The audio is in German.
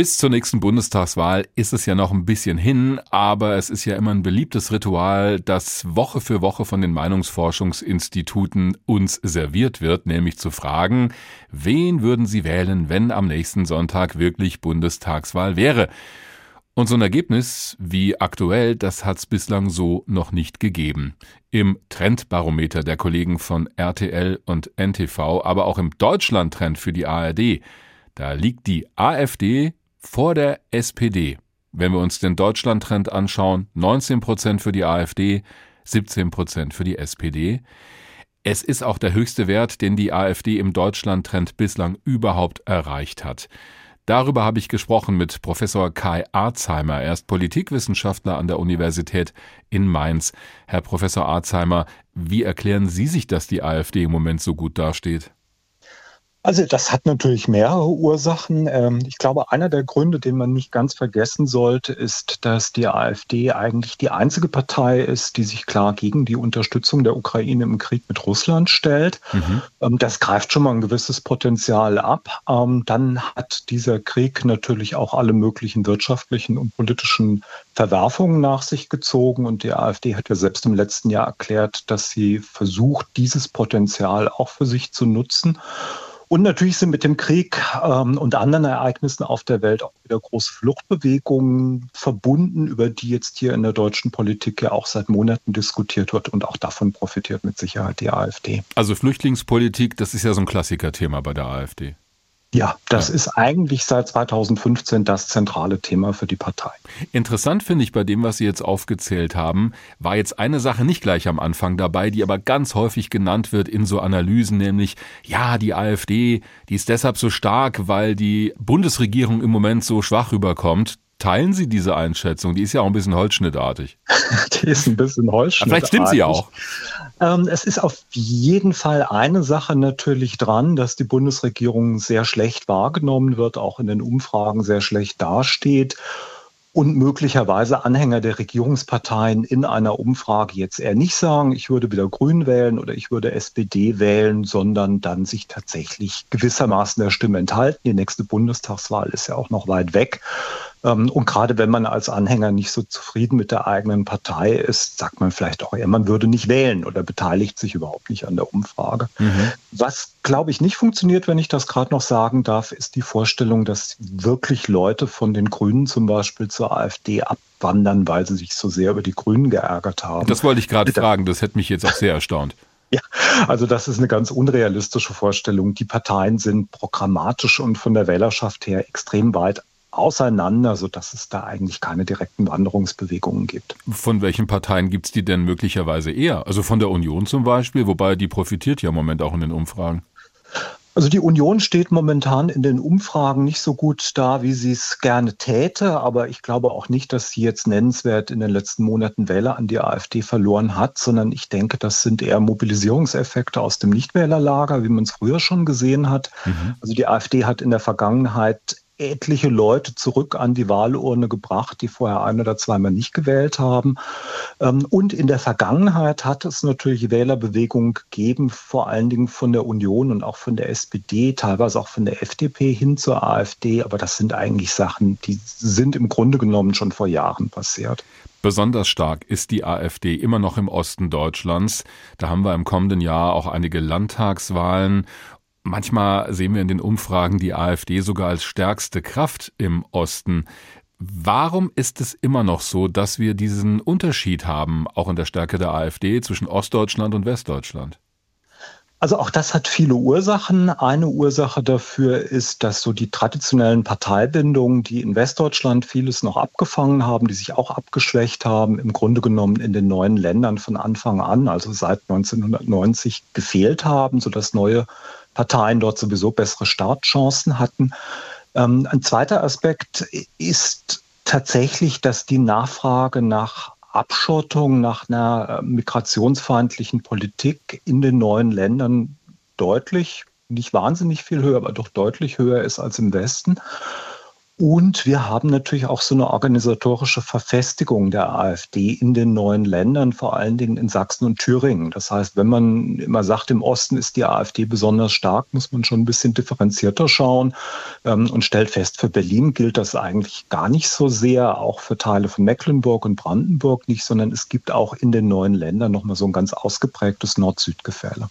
Bis zur nächsten Bundestagswahl ist es ja noch ein bisschen hin, aber es ist ja immer ein beliebtes Ritual, das Woche für Woche von den Meinungsforschungsinstituten uns serviert wird, nämlich zu fragen, wen würden Sie wählen, wenn am nächsten Sonntag wirklich Bundestagswahl wäre? Und so ein Ergebnis wie aktuell, das hat es bislang so noch nicht gegeben. Im Trendbarometer der Kollegen von RTL und NTV, aber auch im Deutschlandtrend für die ARD, da liegt die AfD vor der SPD. Wenn wir uns den Deutschlandtrend anschauen, 19 Prozent für die AfD, 17 Prozent für die SPD. Es ist auch der höchste Wert, den die AfD im Deutschlandtrend bislang überhaupt erreicht hat. Darüber habe ich gesprochen mit Professor Kai Arzheimer. Er ist Politikwissenschaftler an der Universität in Mainz. Herr Professor Arzheimer, wie erklären Sie sich, dass die AfD im Moment so gut dasteht? Also das hat natürlich mehrere Ursachen. Ähm, ich glaube, einer der Gründe, den man nicht ganz vergessen sollte, ist, dass die AfD eigentlich die einzige Partei ist, die sich klar gegen die Unterstützung der Ukraine im Krieg mit Russland stellt. Mhm. Ähm, das greift schon mal ein gewisses Potenzial ab. Ähm, dann hat dieser Krieg natürlich auch alle möglichen wirtschaftlichen und politischen Verwerfungen nach sich gezogen. Und die AfD hat ja selbst im letzten Jahr erklärt, dass sie versucht, dieses Potenzial auch für sich zu nutzen. Und natürlich sind mit dem Krieg ähm, und anderen Ereignissen auf der Welt auch wieder große Fluchtbewegungen verbunden, über die jetzt hier in der deutschen Politik ja auch seit Monaten diskutiert wird und auch davon profitiert mit Sicherheit die AfD. Also Flüchtlingspolitik, das ist ja so ein Klassikerthema bei der AfD. Ja, das ja. ist eigentlich seit 2015 das zentrale Thema für die Partei. Interessant finde ich bei dem, was Sie jetzt aufgezählt haben, war jetzt eine Sache nicht gleich am Anfang dabei, die aber ganz häufig genannt wird in so Analysen, nämlich, ja, die AfD, die ist deshalb so stark, weil die Bundesregierung im Moment so schwach rüberkommt. Teilen Sie diese Einschätzung? Die ist ja auch ein bisschen holzschnittartig. die ist ein bisschen holzschnittartig. vielleicht stimmt sie auch. Ähm, es ist auf jeden Fall eine Sache natürlich dran, dass die Bundesregierung sehr schlecht wahrgenommen wird, auch in den Umfragen sehr schlecht dasteht und möglicherweise Anhänger der Regierungsparteien in einer Umfrage jetzt eher nicht sagen, ich würde wieder Grün wählen oder ich würde SPD wählen, sondern dann sich tatsächlich gewissermaßen der Stimme enthalten. Die nächste Bundestagswahl ist ja auch noch weit weg. Ähm, und gerade wenn man als Anhänger nicht so zufrieden mit der eigenen Partei ist, sagt man vielleicht auch eher, man würde nicht wählen oder beteiligt sich überhaupt nicht an der Umfrage. Mhm. Was, glaube ich, nicht funktioniert, wenn ich das gerade noch sagen darf, ist die Vorstellung, dass wirklich Leute von den Grünen zum Beispiel zur AfD abwandern, weil sie sich so sehr über die Grünen geärgert haben. Das wollte ich gerade fragen, das hätte mich jetzt auch sehr erstaunt. Ja, also das ist eine ganz unrealistische Vorstellung. Die Parteien sind programmatisch und von der Wählerschaft her extrem weit auseinander, sodass es da eigentlich keine direkten Wanderungsbewegungen gibt. Von welchen Parteien gibt es die denn möglicherweise eher? Also von der Union zum Beispiel, wobei die profitiert ja im Moment auch in den Umfragen. Also die Union steht momentan in den Umfragen nicht so gut da, wie sie es gerne täte, aber ich glaube auch nicht, dass sie jetzt nennenswert in den letzten Monaten Wähler an die AfD verloren hat, sondern ich denke, das sind eher Mobilisierungseffekte aus dem Nichtwählerlager, wie man es früher schon gesehen hat. Mhm. Also die AfD hat in der Vergangenheit etliche Leute zurück an die Wahlurne gebracht, die vorher ein oder zweimal nicht gewählt haben. Ähm, und in der Vergangenheit hat es natürlich Wählerbewegungen gegeben, vor allen Dingen von der Union und auch von der SPD, teilweise auch von der FDP hin zur AfD. Aber das sind eigentlich Sachen, die sind im Grunde genommen schon vor Jahren passiert. Besonders stark ist die AfD immer noch im Osten Deutschlands. Da haben wir im kommenden Jahr auch einige Landtagswahlen Manchmal sehen wir in den Umfragen die AfD sogar als stärkste Kraft im Osten. Warum ist es immer noch so, dass wir diesen Unterschied haben, auch in der Stärke der AfD zwischen Ostdeutschland und Westdeutschland? Also auch das hat viele Ursachen. Eine Ursache dafür ist, dass so die traditionellen Parteibindungen, die in Westdeutschland vieles noch abgefangen haben, die sich auch abgeschwächt haben, im Grunde genommen in den neuen Ländern von Anfang an, also seit 1990 gefehlt haben, sodass neue Parteien dort sowieso bessere Startchancen hatten. Ähm, ein zweiter Aspekt ist tatsächlich, dass die Nachfrage nach Abschottung, nach einer äh, migrationsfeindlichen Politik in den neuen Ländern deutlich, nicht wahnsinnig viel höher, aber doch deutlich höher ist als im Westen. Und wir haben natürlich auch so eine organisatorische Verfestigung der AfD in den neuen Ländern, vor allen Dingen in Sachsen und Thüringen. Das heißt, wenn man immer sagt, im Osten ist die AfD besonders stark, muss man schon ein bisschen differenzierter schauen ähm, und stellt fest, für Berlin gilt das eigentlich gar nicht so sehr, auch für Teile von Mecklenburg und Brandenburg nicht, sondern es gibt auch in den neuen Ländern nochmal so ein ganz ausgeprägtes Nord-Süd-Gefälle.